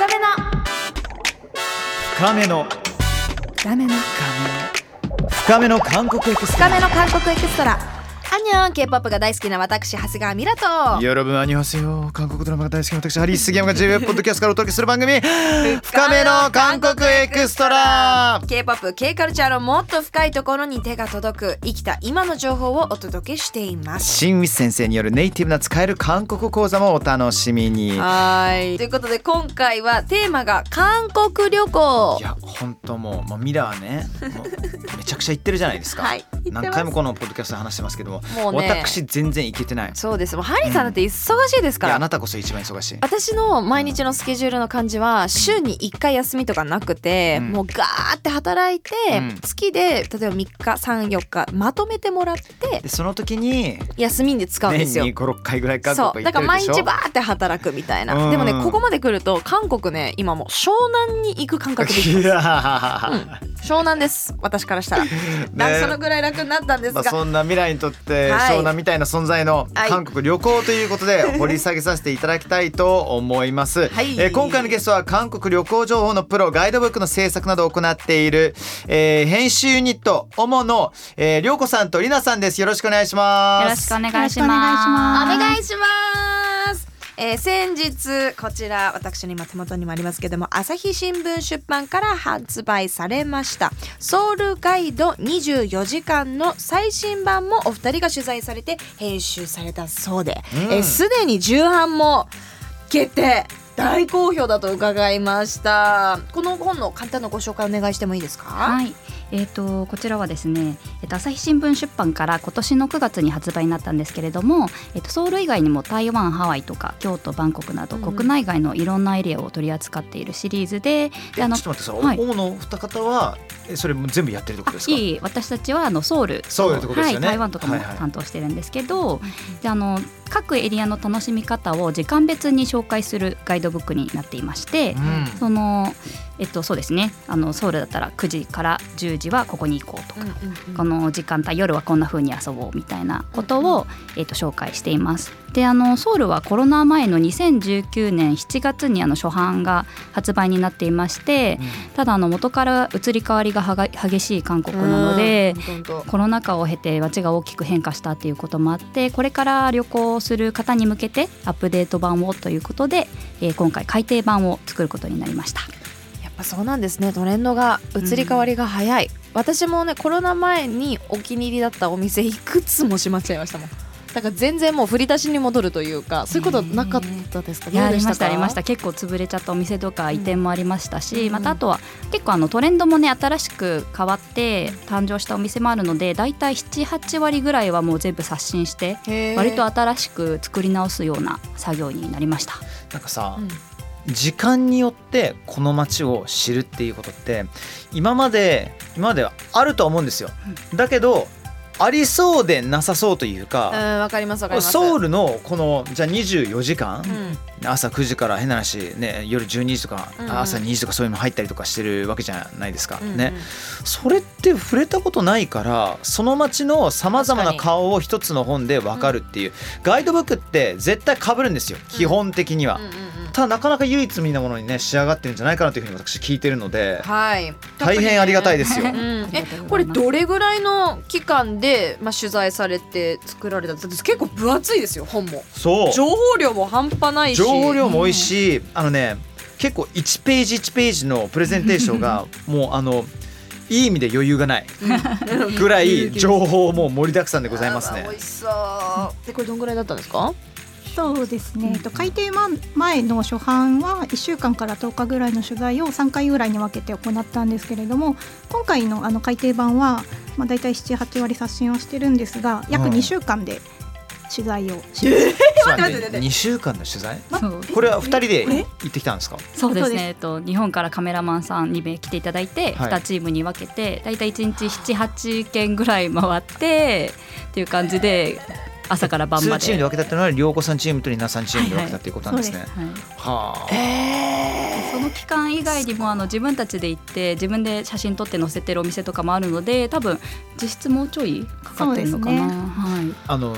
深めの。深めの。深めの。深めの。韓国エクストラ。深めの韓国エクストラ。ア안녕 K-POP が大好きな私長谷川ミラと여러분 안녕하세요韓国ドラマが大好きな私ハリー杉山が J-WAVE ポッドキャストからお届けする番組深めの韓国エクストラ。K-POP、K カルチャーのもっと深いところに手が届く生きた今の情報をお届けしています。新ウィス先生によるネイティブな使える韓国講座もお楽しみに。いはい。ということで今回はテーマが韓国旅行。や本当もう、まあ、ミラーね。もうめちゃくちゃ行ってるじゃないですか、はい。何回もこのポッドキャストで話してますけどももうね。私全然行けてない。そうです。もうハリーさんだって忙しいですから、いやあなたこそ一番忙しい。私の毎日のスケジュールの感じは週に1回休みとかなくて、うん。もうガーって働いて、うん。月で例えば3日34日まとめてもらってでその時に休みで使うんですよ。年に。56回ぐらい韓そう。国だから毎日バーって働くみたいな、うん。でもねここまで来ると韓国ね今もう湘南に行く感覚できいます。や湘南です。私からしたら、ね。そのぐらい楽になったんですまあ、が、そんな未来にとってはい。湘南みたいな存在のはい。韓国旅行ということで 掘り下げさせていただきたいと思います、はい。えー今回のゲストは韓国旅行情報のプロガイドブックの制作などを行っている、えー編集ユニットオモの、えー、りょうこさんとりなさんです。よろしくお願いします。よろしくお願いします。お願いします。えー先日こちら私の今手元にもありますけども朝日新聞出版から発売されました。ソウルガイド24時間の最新版もお二人が取材されて編集されたそうでうん。えーすで、に重版も決定大好評だと伺いました。この本の簡単なご紹介お願いしてもいいですか？はい、えー、とこちらはですね、えっと朝日新聞出版から今年の9月に発売になったんですけれども、えっとソウル以外にも台湾ハワイとか京都バンコクなどうん。国内外のいろんなエリアを取り扱っているシリーズででえあのちょっと待ってさ、はい。オモの二方はえそれも全部やってるってことですか？いい私たちはあのソウル。ソウルってことですよね。はい、台湾とかもはいはい。担当してるんですけど、であの各エリアの楽しみ方を時間別に紹介するガイドブックになっていまして、うん。そのえっとそうですね。あのソウルだったら9時から10時はここに行こうとか、うんうんうん。この時間帯夜はこんな風に遊ぼうみたいなことを、えっと紹介しています。であのソウルはコロナ前の2019年7月にあの初版が発売になっていまして、ただあの元から移り変わりが激しい韓国なので、コロナ禍を経て街が大きく変化したっていうこともあってこれから旅行する方に向けてアップデート版をということで、えー今回改訂版を作ることになりました。やっぱそうなんですね。トレンドが移り変わりが早い、私もねコロナ前にお気に入りだったお店いくつも閉まっちゃいましたもん。だから全然もう振り出しに戻るというかそういうことなかったですか、いやありましたありました。結構潰れちゃったお店とか移転もありましたし、うん。またあとは結構あのトレンドもね新しく変わって誕生したお店もあるのでだいたい78割ぐらいはもう全部刷新して割と新しく作り直すような作業になりました。なんかさ、うん時間によってこの街を知るっていうことって今まで今まではあるとは思うんですよ。だけどありそうでなさそうといううんか、わかります。ソウルのこのじゃあ24時間、うん。朝9時から変な話、ね、夜12時とか、うんうん。朝2時とかそういうの入ったりとかしてるわけじゃないですか。うんうん。ね、それって触れたことないからその街のさまざまな顔を一つの本で分かるっていう、ガイドブックって絶対被るんですよ。基本的には。うんうんうんただなかなか唯一無二なものにね仕上がってるんじゃないかなというふうに私聞いてるのではい。大変ありがたいですよ。うん、えこれどれぐらいの期間で、まあ、取材されて作られた？んですか結構分厚いですよ本も。そう。情報量も半端ないし。情報量も多いし、あのね結構1ページ1ページのプレゼンテーションがもうあのいい意味で余裕がないぐらい情報も盛りだくさんでございますね。美。味しそう。でこれどんぐらいだったんですか？そうですね、えっと改訂前の初版は1週間から10日ぐらいの取材を3回ぐらいに分けて行ったんですけれども今回のあの改訂版は、まあ、大体78割刷新はしてるんですが約うん。2週間で取材をし、ちょっと待待って待って。2週間の取材？そうこれは2人でえ行ってきたんですか？そうですね。えっと日本からカメラマンさん2名来ていただいて、はい2チームに分けてだい。たい1日78件ぐらい回ってっていう感じで朝から晩ま2で。チームで分けたっていうのは涼子さんチームとりなさんチームで分けたっていうことなんですね。はい。はあ、その期間以外にもあの自分たちで行って自分で写真撮って載せてるお店とかもあるので多分実質もうちょいかかってるのかな、ね。はい、あの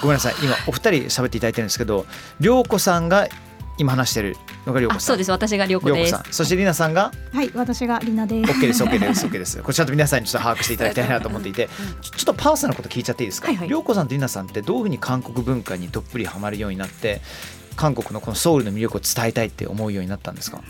ごめんなさい。今お二人喋っていただいてるんですけど涼子さんが今話してるのがりょうこさんあそうです。私がりょうこですさん。そしてりなさんが？はい私がりなです。OK です OK です OK です。これちゃんと皆さんにちょっと把握していただきたいなと思っていて ちょちょっとパーソナルなこと聞いちゃっていいですか？はいはい。りょうこさんとりなさんってどういうふうに韓国文化にどっぷりハマるようになって韓国のこのソウルの魅力を伝えたいって思うようになったんですか？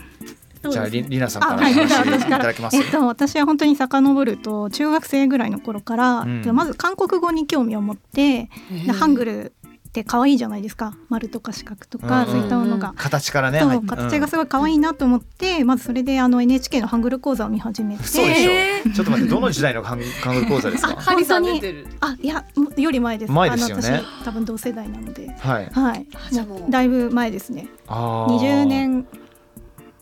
じゃありりなさんから話い。じゃあ私から。ただきますえっと、私は本当に遡ると中学生ぐらいの頃から、うん。まず韓国語に興味を持って、でハングルって可愛いじゃないですか。丸とか四角とか、うんそういったものが。形からね。そうはい。形がすごい可愛いなと思って、まずそれであの NHK のハングル講座を見始めて。そうでしょ。ちょっと待ってどの時代の韓韓国講座ですか？ハリさん出てる。あいやもより前です。前ですよね。あの私多分同世代なので。はい。はい。だいぶ前ですね。あー。20年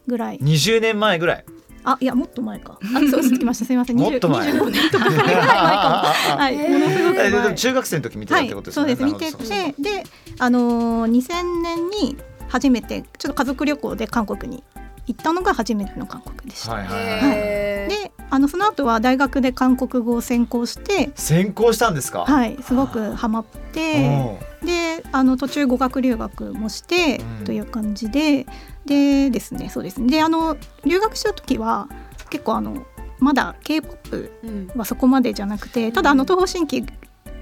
ぐらい。20年前ぐらいあいやもっと前か。あそうつきました。すみません。もっと前。25年とかそれぐらい前かもはいものすごくえでも前中学生の時見てたってことですはい、よねそうです。見ててであのー、2000年に初めてちょっと家族旅行で韓国に行ったのが初めての韓国でした、はいはいはい。へー。であのその後は大学で韓国語を専攻して。先行したんですか？はいすごくハマって。おであの途中語学留学もしてうん。という感じで、でですねそうです。ねであの留学した時は結構あのまだ K-POP うん。はそこまでじゃなくてただあの東方神起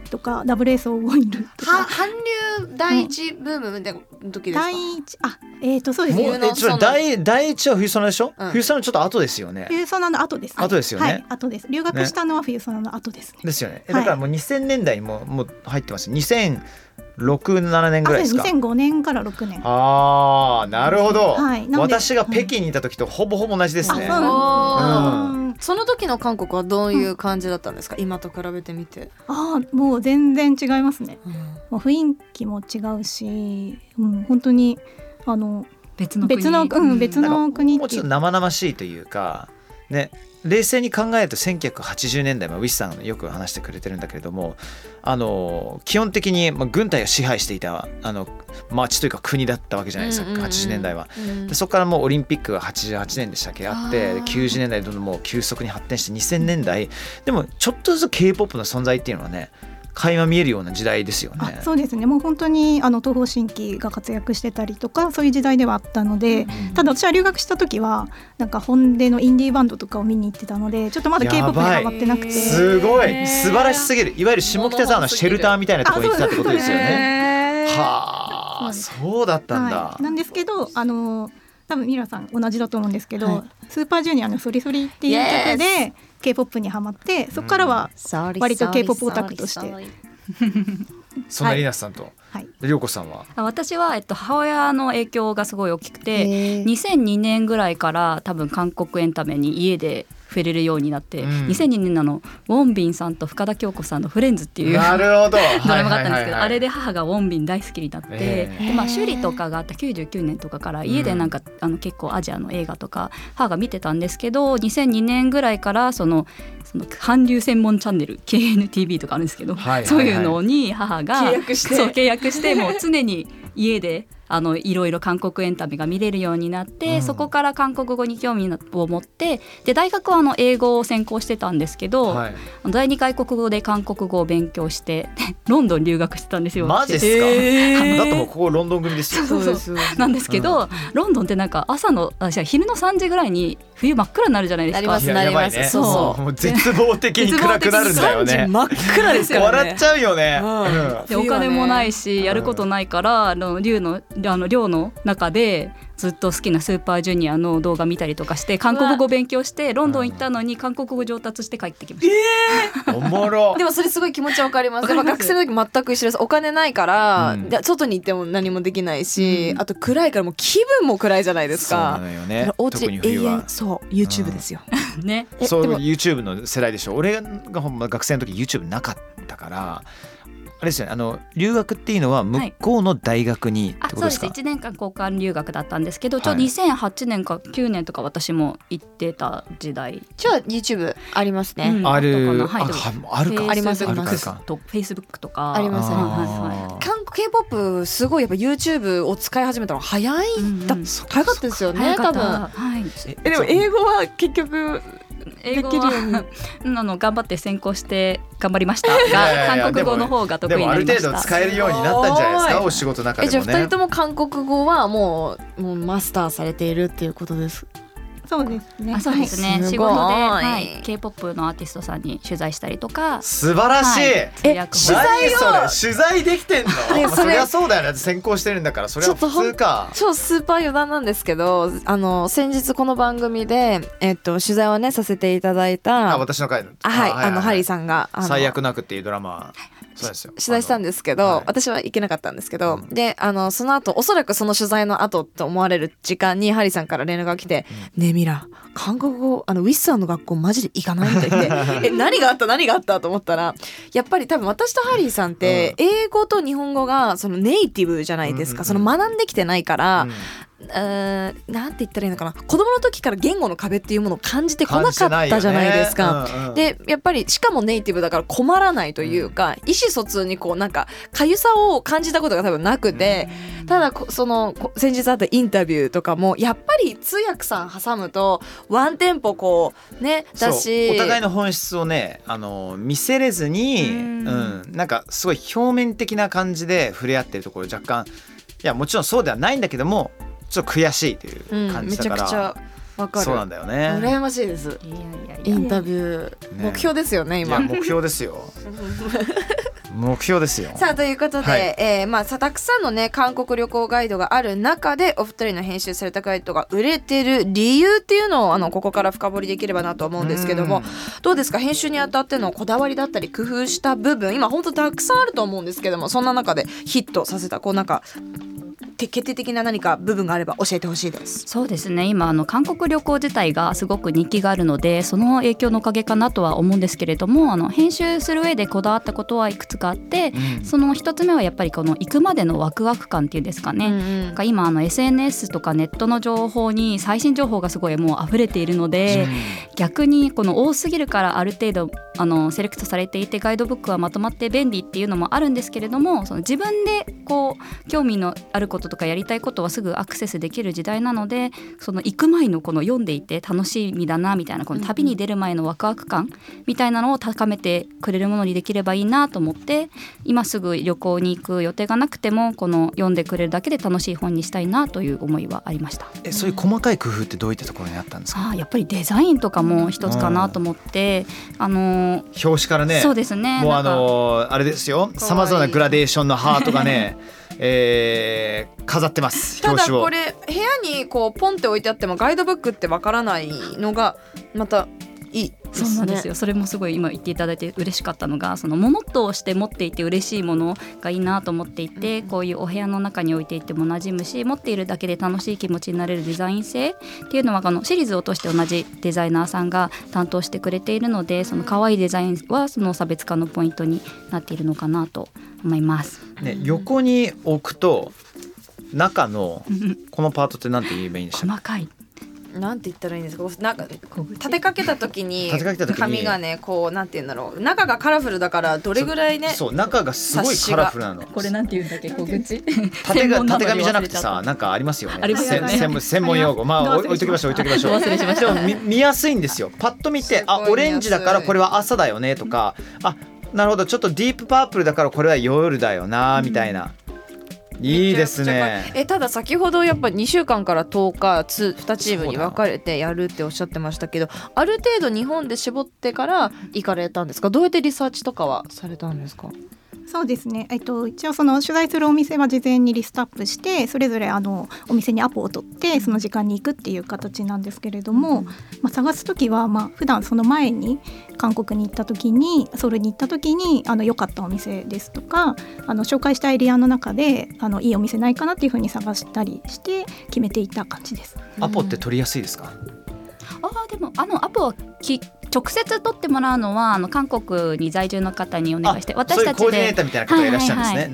とかダブルエースオーイルとか。は韓流第一ブームみたいな時ですか？第一あえっ、とそうです。もうね冬のえちょっと第第一は冬ソナでしょ、うん。冬ソナのちょっと後ですよね。冬ソナの後です、後ですよね。はい後です。留学したのは冬ソナの後ですね。ですよね。だからもう2000年代にももう入ってます。2006-7年ぐらいですか？あそう2005年から6年ああなるほど、はい。私が北京にいた時とほぼほぼ同じですね、あその時の韓国はどういう感じだったんですか、今と比べてみて、あーもう全然違いますね。もう雰囲気も違うし、うん、本当にあの別の国？別の、うん、別の国もうちょっと生々しいというかね冷静に考えると1980年代、まあ、ウィスさんよく話してくれてるんだけれどもあの基本的に、まあ、軍隊が支配していたあの町というか国だったわけじゃないですか、うんうんうん。80年代は。うん。でそこからもうオリンピックが88年でしたっけ？あってあー。で90年代どんどんもう急速に発展して2000年代。でもちょっとずつ k p o p の存在っていうのはね垣間見えるような時代ですよね。あそうですね。もう本当にあの東方神起が活躍してたりとかそういう時代ではあったので、ただ私は留学した時はなんか本音のインディーバンドとかを見に行ってたのでちょっとまだ k p o p にハマってなくて。すごい。素晴らしすぎる。いわゆる下北沢のシェルターみたいなところに行ってたってことですよね。はあそうだったんだ。はい、なんですけどあの多分ミラさん同じだと思うんですけど、はい。スーパージュニアの「ソリソリ」っていう曲で k p o p にハマってそこからは、割と K-POP オタクとして。そんなリナスさんと、はい、でりょうこさんは？あ私は、えっと、母親の影響がすごい大きくてへー。2002年ぐらいから多分韓国エンタメに家で触れるようになって、うん。2002年のウォンビンさんと深田恭子さんの「フレンズ」っていうなるほど。ドラマがあったんですけど、あれで。で母がウォンビン大好きになって、えでまあ、修理とかがあった99年とかから家でなんか、あの結構アジアの映画とか母が見てたんですけど2002年ぐらいからそのその韓流専門チャンネル KNTV とかあるんですけど、はいはいはい。そういうのに母が契約して。そう契約してもう常に家であのいろいろ韓国エンタメが見れるようになって、うんそこから韓国語に興味を持ってで大学はあの英語を専攻してたんですけど、はい。第二外国語で韓国語を勉強して ロンドン留学してたんですよ。マジですか？だってもうここロンドン組ですよ。そうそうなんですけど、ロンドンってなんか朝のあ昼の3時ぐらいに冬真っ暗になるじゃないですか。なりますいややばいね。そうそうもう絶望的に暗くなるんだよね。真っ暗ですからね笑っちゃうよね。うんうんでお金もないしやることないから、あの寮のあの寮の中でずっと好きなスーパージュニアの動画見たりとかして韓国語勉強してロンドン行ったのに韓国語上達して帰ってきました。おもろ。でもそれすごい気持ちわかります。ます学生の時全く一緒です。お金ないから、うんで外に行っても何もできないし、うんあと暗いからもう気分も暗いじゃないですそうなか。のよね。お家特に永冬は遠。そう YouTube ですよ。ね。そうえでも YouTube の世代でしょ俺がほんま学生の時 YouTube なかったからあれですよね。あの留学っていうのは向こうの大学にってことでか、あそうです。す1年間交換留学だったんですけど、ちょうどはい2008年か9年とか私も行ってた時代、じゃあ YouTube ありますね。うん。ある。あああるか。ありますあるかあります。かと Facebook とか。ありますはい韓国 K-POP すごいやっぱ YouTube を使い始めたの早い、うんうん。だ早かったですよね多分。早かった。はい。ええでも英語は結局英語できるようにはうんあの頑張って専攻して頑張りましたいやいやいやが韓国語の方が得で意にもある程なりました。度使えるようになったんじゃないですかお仕事の中えじゃあ2でもね人とも韓国語はもうもうマスターされているっていうことですそうですね。あそうですね、はい。仕事で、すごい。はい、K-POP のアーティストさんに取材したりとか。素晴らしい、はい。通訳取材を取材できてんの、ねそりゃそうだよね。だって先行してるんだからそれは普通か。超スーパー余談なんですけどあの先日この番組で、えっと、取材をねさせていただいあた私の回あはいあのハリーささんが最悪なくっていうドラマ取材したんですけど、はい。私は行けなかったんですけど、うん。であのその後おそらくその取材の後と思われる時間にハリーさんから連絡が来て「ねえミラ韓国語あのウィッサーの学校マジで行かない?」って言って「え何があった？何があった?」と思ったらやっぱり多分私とハリーさんって英語と日本語がそのネイティブじゃないですか、うんうんうん。その学んできてないから、うんうーんなんて言ったらいいのかな。子供の時から言語の壁っていうものを感じてこなかったじゃないですか。ね。うんうんでやっぱりしかもネイティブだから困らないというか、意思疎通にこうなんかかゆさを感じたことが多分なくて、ただこそのこ先日あったインタビューとかもやっぱり通訳さん挟むとワンテンポこうねだしお互いの本質をねあの見せれずに、ううんんなんかすごい表面的な感じで触れ合ってるところ若干いやもちろんそうではないんだけどもちょっと悔しいといううん、め感じだから、ちゃくちゃわかる。そうなんだよね。羨ましいです。いやいやいや。インタビュー、ね。目標ですよね今。目標ですよ。目標ですよ。さあということで、はい。えーまあさたくさんのね韓国旅行ガイドがある中でお二人の編集されたガイドが売れてる理由っていうのをあのここから深掘りできればなと思うんですけども。うん。どうですか？編集にあたってのこだわりだったり工夫した部分？今本当たくさんあると思うんですけどもそんな中でヒットさせたこうなんかて決定的な何か部分があれば教えてほしいです。そうですね。今あの韓国旅行自体がすごく人気があるのでその影響のおかげかなとは思うんですけれどもあの編集する上でこだわったことはいくつかあってうん。その一つ目はやっぱりこの行くまでのワクワク感っていうんですかね、うんなんか今あの SNS とかネットの情報に最新情報がすごいもう溢れているので、逆にこの多すぎるからある程度あのセレクトされていてガイドブックはまとまって便利っていうのもあるんですけれどもその自分でこう興味のあることとかやりたいことはすぐアクセスできる時代なのでその行く前のこの読んでいて楽しみだなみたいなこの旅に出る前のワクワク感みたいなのを高めてくれるものにできればいいなと思って今すぐ旅行に行く予定がなくてもこの読んでくれるだけで楽しい本にしたいなという思いはありました。えそういう細かい工夫ってどういったところにあったんですか？あーやっぱりデザインとかも一つかなと思って、あのー表紙からねそうですねもうあのーあれですよ。さまざまなグラデーションのハートがね、えー飾ってますただこれ部屋にこうポンって置いてあってもガイドブックってわからないのがまたいい。そうなんですよそれもすごい今言っていただいて嬉しかったのがその物として持っていて嬉しいものがいいなと思っていて、こういうお部屋の中に置いていても馴染むし持っているだけで楽しい気持ちになれるデザイン性っていうのはあのシリーズを通して同じデザイナーさんが担当してくれているのでその可愛いデザインはその差別化のポイントになっているのかなと思います。ね、横に置くと中のこのパートって何て言えばいいんでしょう 細かいなんて言ったらいいんですか？なんか立てかけた時に立てかけた時に。紙がねこうなんて言うんだろう。中がカラフルだからどれぐらいねそう中がすごいカラフルなの。これなんて言うんだっけ？小口？縦が縦紙じゃなくてさなんかありますよね。ありますよね。せ専門専門用語。まあ置いときましょう置いときましょう。忘れしました。でも見見やすいんですよ。パッと見てあオレンジだからこれは朝だよねとかあなるほど。ちょっとディープパープルだからこれは夜だよなみたいな、いいですね。えただ先ほどやっぱ2週間から10日つ2チームに分かれてやるっておっしゃってましたけどある程度日本で絞ってから行かれたんですか？どうやってリサーチとかはされたんですか？そうですね、えっと、一応その取材するお店は事前にリストアップしてそれぞれあのお店にアポを取ってその時間に行くっていう形なんですけれども、まあ、探す時はまあ普段その前に韓国に行った時にソウルに行った時にあの良かったお店ですとかあの紹介したエリアの中であのいいお店ないかなっていうふうに探したりして決めていった感じです。アポって取りやすいですか？あーでもあのアポはき直接取ってもらうのはあの韓国に在住の方にお願いして私たちで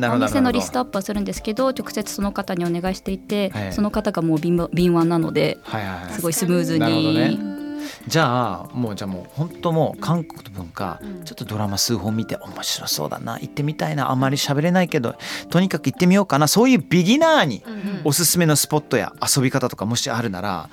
お店のリストアップはするんですけど直接その方にお願いしていて、はい。その方がもう敏腕敏腕なのではいはいはい。すごいスムーズに。じゃあもうじゃあもう本当もう韓国の文化、うん。ちょっとドラマ数本見て面白そうだな行ってみたいなあまり喋れないけどとにかく行ってみようかなそういうビギナーにおすすめのスポットや遊び方とかもしあるなら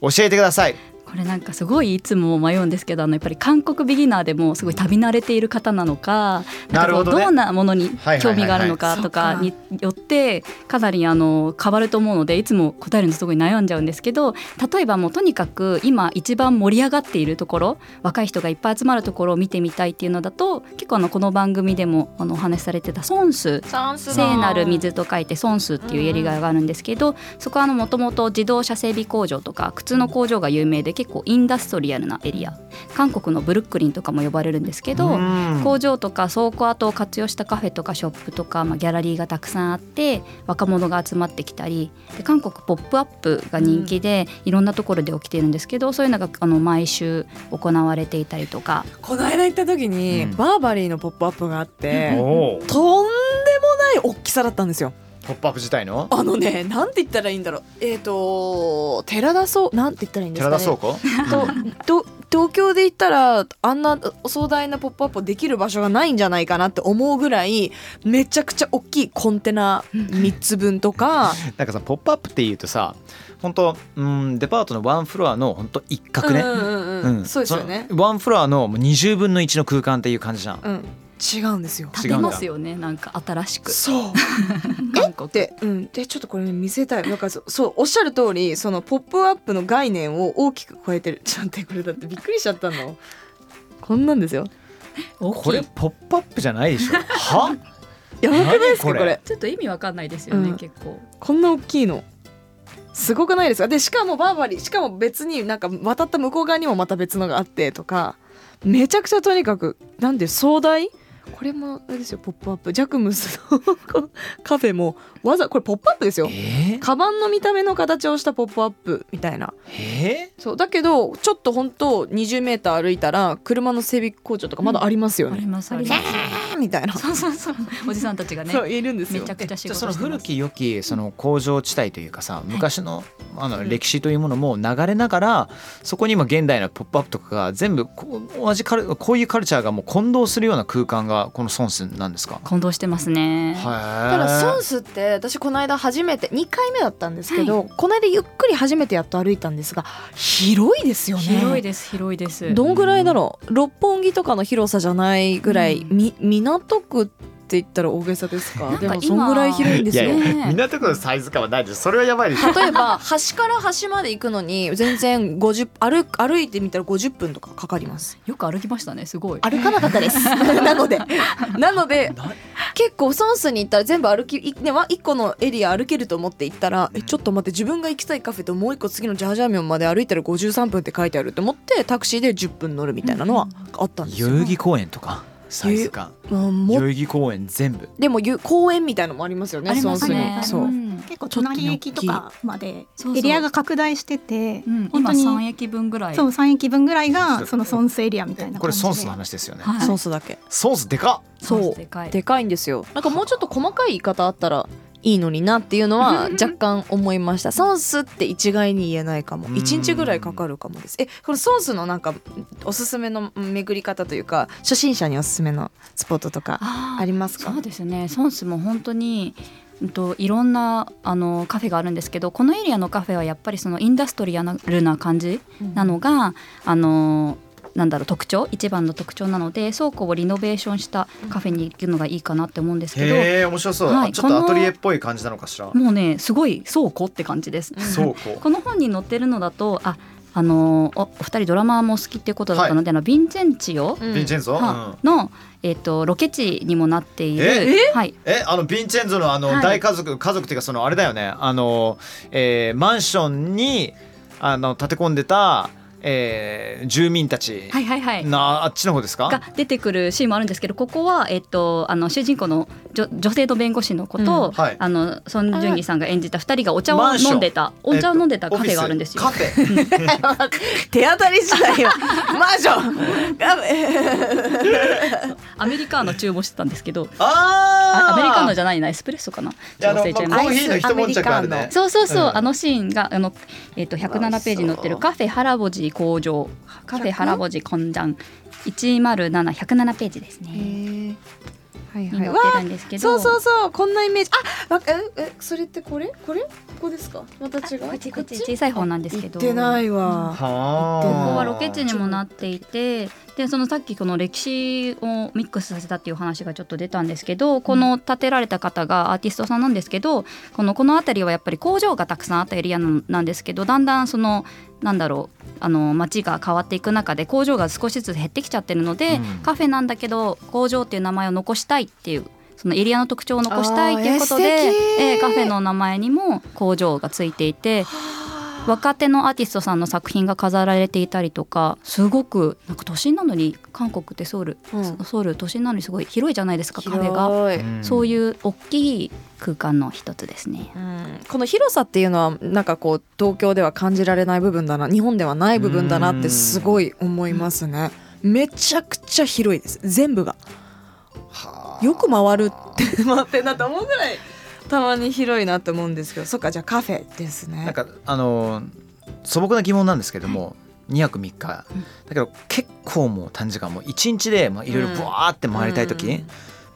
教えてくださいこれなんかすごいいつも迷うんですけどあのやっぱり韓国ビギナーでもすごい旅慣れている方なのかなるほどどんなものに興味があるのかとかによってか。なりあの変わると思うのでいつも答えるのすごい悩んじゃうんですけど例えばもうとにかく今一番盛り上がっているところ若い人がいっぱい集まるところを見てみたいっていうのだと結構あのこの番組でもあのお話しされてたソンス聖なる水と書いてソンスっていうエリアがあるんですけど、そこはもともと自動車整備工場とか靴の工場が有名で結構インダストリアルなエリア。韓国のブルックリンとかも呼ばれるんですけど、うん。工場とか倉庫跡を活用したカフェとかショップとか、まあ、ギャラリーがたくさんあって若者が集まってきたりで韓国ポップアップが人気で、いろんなところで起きてるんですけどそういうのがあの毎週行われていたりとか。この間行った時に、うん。バーバリーのポップアップがあって、とんでもない大きさだったんですよポップアップ自体の？あのねなんて言ったらいいんだろう。えっ、と寺田倉なんて言ったらいいんです寺かね。田倉庫？とと東京で言ったらあんな壮大なポップアップをできる場所がないんじゃないかなって思うぐらいめちゃくちゃ大きいコンテナ3つ分とか。なんかさポップアップっていうとさ本当うんデパートのワンフロアの本当一角ね、うんうんうんうん。そうですよね。ワンフロアのもう20分の1の空間っていう感じじゃん、うん違うんですよ。違うんだ食べますよねなんか新しく。そう。韓国で,、う。ん、でちょっとこれ、ね、見せたい。なんかそそうおっしゃる通りそのポップアップの概念を大きく超えてる。ちょっと待ってこれだってびっくりしちゃったの。こんなんですよ。大これポップアップじゃないでしょ。は？やばくないですか何これ？これ。ちょっと意味わかんないですよね、うん。結構。こんな大きいの。すごくないですか？でしかもバーバリーしかも別になんか渡った向こう側にもまた別のがあってとかめちゃくちゃとにかくなんで壮大？これもあれですよポップアップ。ジャクムスのカフェもわざこれポップアップですよ。えー、カバンの見た目の形をしたポップアップみたいな。えそうだけどちょっと本当20メーター歩いたら車の整備工場とかまだありますよね、ありますあります。みたいな、そうそうそう。おじさんたちがねそういるんですよ。めちゃくちゃ仕じゃあその事してます古き良きその工場地帯というかさ昔のあの歴史というものも流れながらそこに今現代のポップアップとかが全部こう同じカルこういうカルチャーがもう混同するような空間がこのソンスなんですか？混同してますね。はいただソンスって私この間初めて2回目だったんですけど、この間ゆっくり初めてやっと歩いたんですが広いですよね。広いです広いです。どんぐらいだろう？六本木とかの広さじゃないぐらい、うん。み港区って言ったら大げさですか？でもそんぐらい広いんですよいやいやね港区のサイズ感はないですそれはやばいでしょ例えば 端から端まで行くのに全然50歩歩いてみたら50分とかかかります。よく歩きましたねすごい。歩かなかったです。なので。なのでな結構ソンスに行ったら全部歩きいねわ一個のエリア歩けると思って行ったら、えちょっと待って自分が行きたいカフェともう一個次のジャージャーミョンまで歩いたら53分って書いてあると思ってタクシーで10分乗るみたいなのはあったんですよ。代々木公園とかサイズ感。うんも代々木公園全部。でもゆ公園みたいのもありますよねありますね。にそう、ん結構隣駅とかまでエリアが拡大してて、うん今本当に3駅分ぐらい。そう3駅分ぐらいがそのソンスエリアみたいな感じで。これソンスの話ですよね。はい。ソンスだけ。ソンスでかっそう。でかいでかいんですよ。なんかもうちょっと細かい言い方あったらいいのになっていうのは 若干思いました。ソンスって一概に言えないかも。うん。1日ぐらいかかるかもです。えこのソンスのなんかおすすめの巡り方というか初心者におすすめのスポットとかありますか？そうですね。ソンスも本当にうんといろんなあのカフェがあるんですけどこのエリアのカフェはやっぱりそのインダストリアルな感じなのが、あのなんだろう特徴？一番の特徴なので倉庫をリノベーションしたカフェに行くのがいいかなって思うんですけど、へえ面白そう、はいちょっとアトリエっぽい感じなのかしら？もうねすごい倉庫って感じです。倉庫。この本に載ってるのだとああのおお二人ドラマーも好きっていうことだったので、あのヴィンチェンチオうん。ヴィンチェンゾ、はうん。の、えっとロケ地にもなっている、え？はい、えあのヴィンチェンゾのあのはい。大家族、家族っていうかそのあれだよね。あの、えーマンションにあの建て込んでた、えー住民たち。はいはいはい。なあっちの方ですか？が出てくるシーンもあるんですけどここは、えっと、あの主人公の女女性の弁護士の子と、うん。はい。あのソン・ジュンギさんが演じた2人がお茶を飲んでたお茶を飲んでたカフェがあるんですよ。手当たり次第よ。マンション。アメリカーノ注文してたんですけど。あアメリカーノじゃないなエスプレッソかな。忘れちゃいました。ね。そうそうそう、うん。あのシーンがあの、えっと107ページに載ってるカフェハラボジ工場。カフェハラボジコンジャン107107ページですね。はいに載ってるんですけど、そうそうそうこんなイメージ。あわかええそれってこれ？これ？ここですか？また違う？こっちこっち。小さい方なんですけど。行ってないわ、ここははロケ地にもなっていてでそのさっきこの歴史をミックスさせたっていう話がちょっと出たんですけどこの建てられた方がアーティストさんなんですけどこのこの辺りはやっぱり工場がたくさんあったエリアなんなんですけどだんだんそのなんだろうあの街が変わっていく中で工場が少しずつ減ってきちゃってるので、うん。カフェなんだけど工場っていう名前を残したいっていうそのエリアの特徴を残したいっていうことでえーカフェの名前にも工場がついていて若手のアーティストさんの作品が飾られていたりとかすごくなんか都心なのに韓国ってソウル、うん。ソウル都心なのにすごい広いじゃないですかカフェが。そういう大きい空間の一つですね。うん。この広さっていうのはなんかこう東京では感じられない部分だな日本ではない部分だなってすごい思いますね。めちゃくちゃ広いです。全部が。はあ。よく回るって 回ってんだと思うぐらいたまに広いなって思うんですけどそっかじゃあカフェですね。なんかあの素朴な疑問なんですけども、2泊3日。だけど結構もう短時間。もう1日でまあいろいろブワーって回りたい時、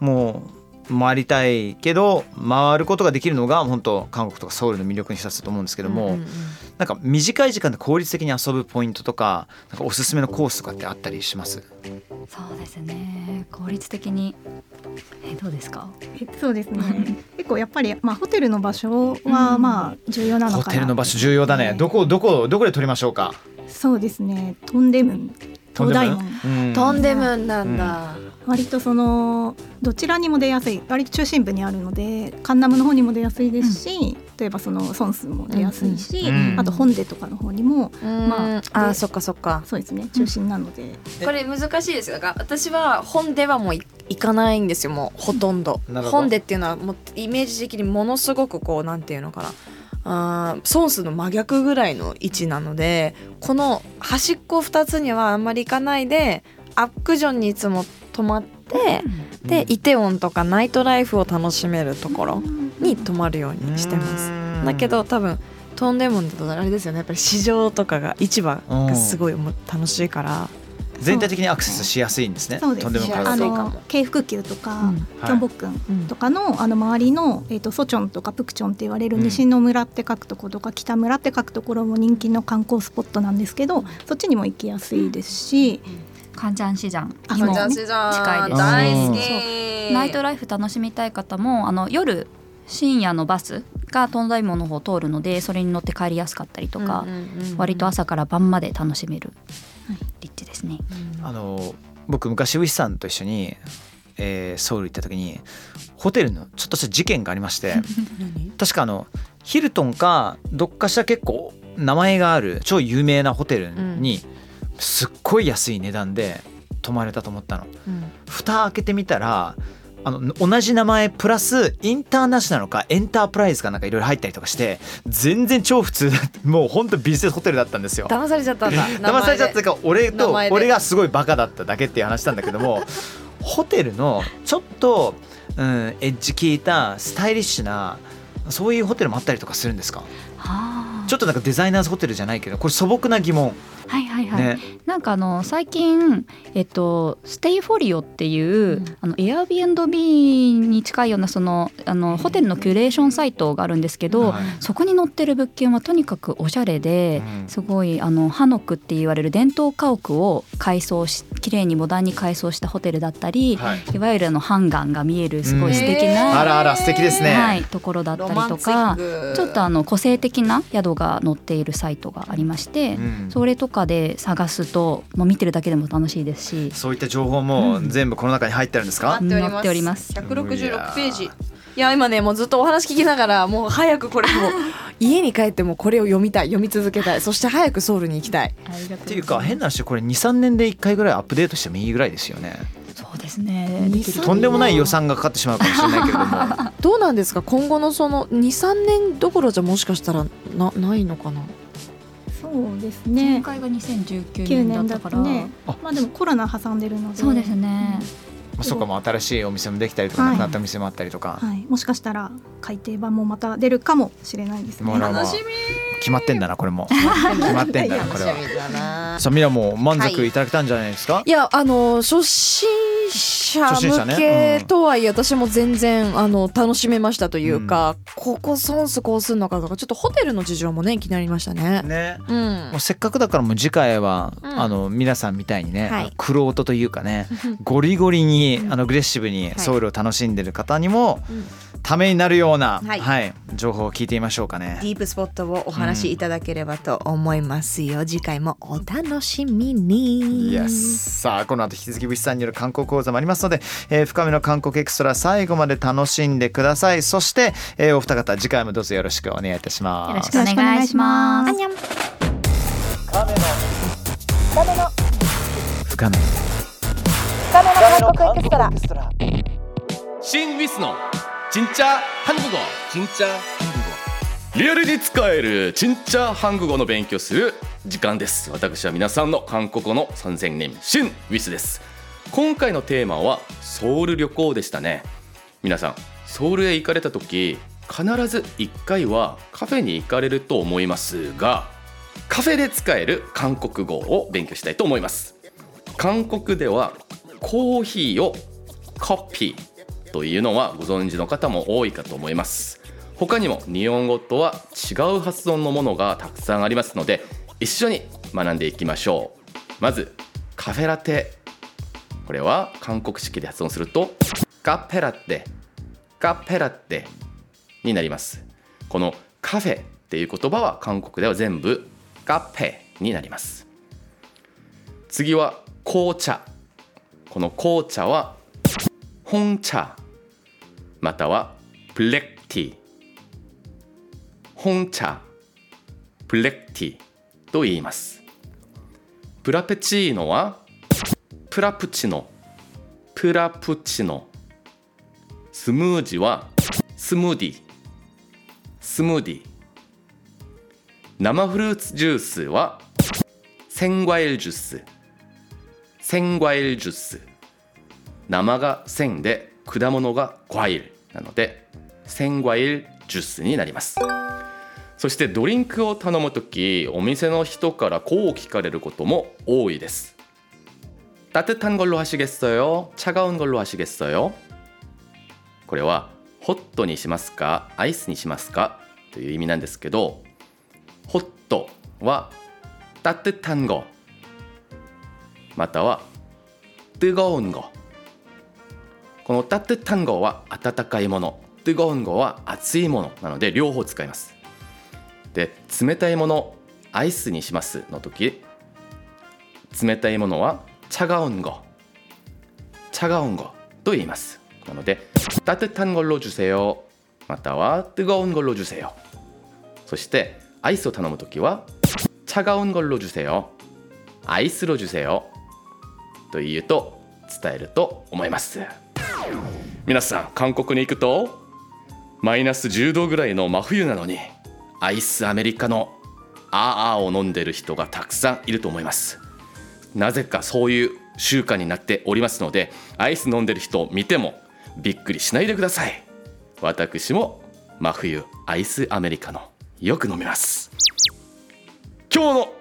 もう回りたいけど回ることができるのが本当韓国とかソウルの魅力に一つだと思うんですけども、うんうんうんなんか短い時間で効率的に遊ぶポイントとかなんかおすすめのコースとかってあったりします？そうですね。効率的に。えどうですか？えそうですね。結構やっぱり、まあ、ホテルの場所はまあ重要なのかな。ホテルの場所重要だね。どこどこどこで撮りましょうか？そうですね。トンデム。ン東大門うん。トンデムンなんだ、割とそのどちらにも出やすい。割と中心部にあるのでカンナムの方にも出やすいですし、例えばそのソンスも出やすいし、うんうんあとホンデとかの方にもままあでああそっかそっか。そうですね中心なので、これ難しいですよだから私は本ではもうい行かないんですよもうほとんど。本でっていうのはもうイメージ的にものすごくこうなんていうのかな。あーソースの真逆ぐらいの位置なのでこの端っこ2つにはあんまり行かないでアックジョンにいつも泊まってでイテウォンとかナイトライフを楽しめるところに泊まるようにしてます。だけど多分トンデモンだとあれですよね。やっぱり市場とかが市場がすごいもう楽しいから、全体的にアクセスしやすいんですね。そうです。とんでもないあの京福宮とか、うん。キョンボックンとかのあの周りの、えー、とソチョンとかプクチョンって言われるうん。西の村って書くところとか北村って書くところも人気の観光スポットなんですけどそっちにも行きやすいですし、カンジャンシジャン近いです大好き。ナイトライフ楽しみたい方もあの夜深夜のバスがトンダイモンの方を通るのでそれに乗って帰りやすかったりとか、割と朝から晩まで楽しめる立地ですね。あの僕昔ウィスさんと一緒に、えーソウル行った時にホテルのちょっとした事件がありまして 確かあのヒルトンかどっかしら結構名前がある超有名なホテルにすっごい安い値段で泊まれたと思ったの。蓋開けてみたらあの同じ名前プラスインターナショナルかエンタープライズかなんかいろいろ入ったりとかして全然超普通だ もうほんとビジネスホテルだったんですよ。騙されちゃったんだ。騙されちゃったか俺と俺がすごいバカだっただけっていう話なんだけども ホテルのちょっと、うん、エッジ効いたスタイリッシュなそういうホテルもあったりとかするんですか？はちょっとなんかデザイナーズホテルじゃないけどこれ素朴な疑問。はいはいはい。ね。なんかあの最近えっとステイフォリオっていう、ん。あの Airbnb に近いようなそのあのホテルのキュレーションサイトがあるんですけど、はい。そこに載ってる物件はとにかくおしゃれで、うん。すごいあのハノクって言われる伝統家屋を改装し綺麗にモダンに改装したホテルだったり、はい。い、わゆるあのハンガンが見えるすごい素敵な、あらあら素敵ですね。はい、ところだったりとかちょっとあの個性的な宿が載っているサイトがありまして、うん。それとかで探すともう見てるだけでも楽しいですし。そういった情報も全部この中に入ってるんですか、待っており載っております。166ページ。いや今ねもうずっとお話聞きながらもう早くこれもう 家に帰ってもこれを読みたい読み続けたい。そして早くソウルに行きたい。っていうか変な話これ23年で1回ぐらいアップデートしてもいいぐらいですよねですね。とんでもない予算がかかってしまうかもしれないけれども。どうなんですか？今後のその23年どころじゃもしかしたらなないのかな？そうです前ね回が2019 9年年だだったから。とね。あ。まあでもコロナ挟んでるので。そうですね、まあそこも新しいお店もできたりとかはいなくなったお店もあったりとか、はい、もしかしたら改訂版もまた出るかもしれないですね。もうらまあ決まってんだなこれも。決まってんだなこれは。さあみんなもう満足い。ただけたんじゃないですか、いやあの初心者向ね。けとはいえ私も全然あの楽しめましたというか、ここ損すこうすんのかとかちょっとホテルの事情もね気になりましたね。ね。うん。もうせっかくだからもう次回は、うん。あの皆さんみたいにね、はい。クロートというかね ゴリゴリにうんあのアグレッシブにはい。ソウルを楽しんでる方にもうん。ためになるような、はい。情報を聞いてみましょうかね。ディープスポットをお話しいただければと思いますよ。次回もお楽しみに。 Yes さあこの後引き続き物産による観光講座もありますので、えー深めの韓国エクストラ最後まで楽しんでくださいそして、えーお二方次回もどうぞよろしくお願いいたしますよろしくお願いしますあんにゃん。深めの韓国エクストラ。 신 위스 너 진짜 한국어 진짜 한국어 リアルに使えるチンチャーハング語の勉強する時間です。私は皆さんの韓国語の三千年シンウィスです。今回のテーマはソウル旅行でしたね。皆さんソウルへ行かれた時必ず1回はカフェに行かれると思いますがカフェで使える韓国語を勉強したいと思います。韓国ではコーヒーをコピーというのはご存知の方も多いかと思います。他にも日本語とは違う発音のものがたくさんありますので一緒に学んでいきましょう。まずカフェラテ。これは韓国式で発音するとカフェラテ。カフェラテ。になります。このカフェっていう言葉は韓国では全部カフェになります。次は紅茶。この紅茶は本茶。または블랙티。ー紅茶ブレッティと言います。プラペチーノは프라푸치노 프라푸치노。スムージーは스무디スムーディ生フルーツジュースはセンガエルジュース。センガエルジュース。生がセンで果物がガイルなのでセンガエルジュースになります。そしてドリンクを頼むときお店の人からこう聞かれることも多いです따뜻한걸로하시겠어요차가운걸로하시겠어요これはホットにしますかアイスにしますかという意味なんですけどホットは따뜻한 거または뜨거운 거この따뜻한 거は温かいもの뜨거운 거は熱いものなので両方使います で冷たいものアイスにしますの時冷たいものは차가운 거 차가운 거と言いますなので따뜻한 걸로 주세요または뜨거운 걸로 주세요そしてアイスを頼む時は차가운 걸로 주세요アイスロ주세요と言うと伝えると思います皆さん韓国に行くとマイナス10度ぐらいの真冬なのに アイスアメリカのあーあーを飲んでる人がたくさんいると思います。なぜかそういう習慣になっておりますのでアイス飲んでる人を見てもびっくりしないでください。私も真冬アイスアメリカのよく飲みます。今日の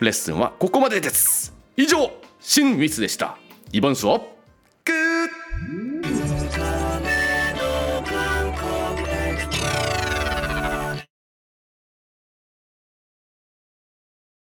レッスンはここまでです。以上新ミスでした。イバンスは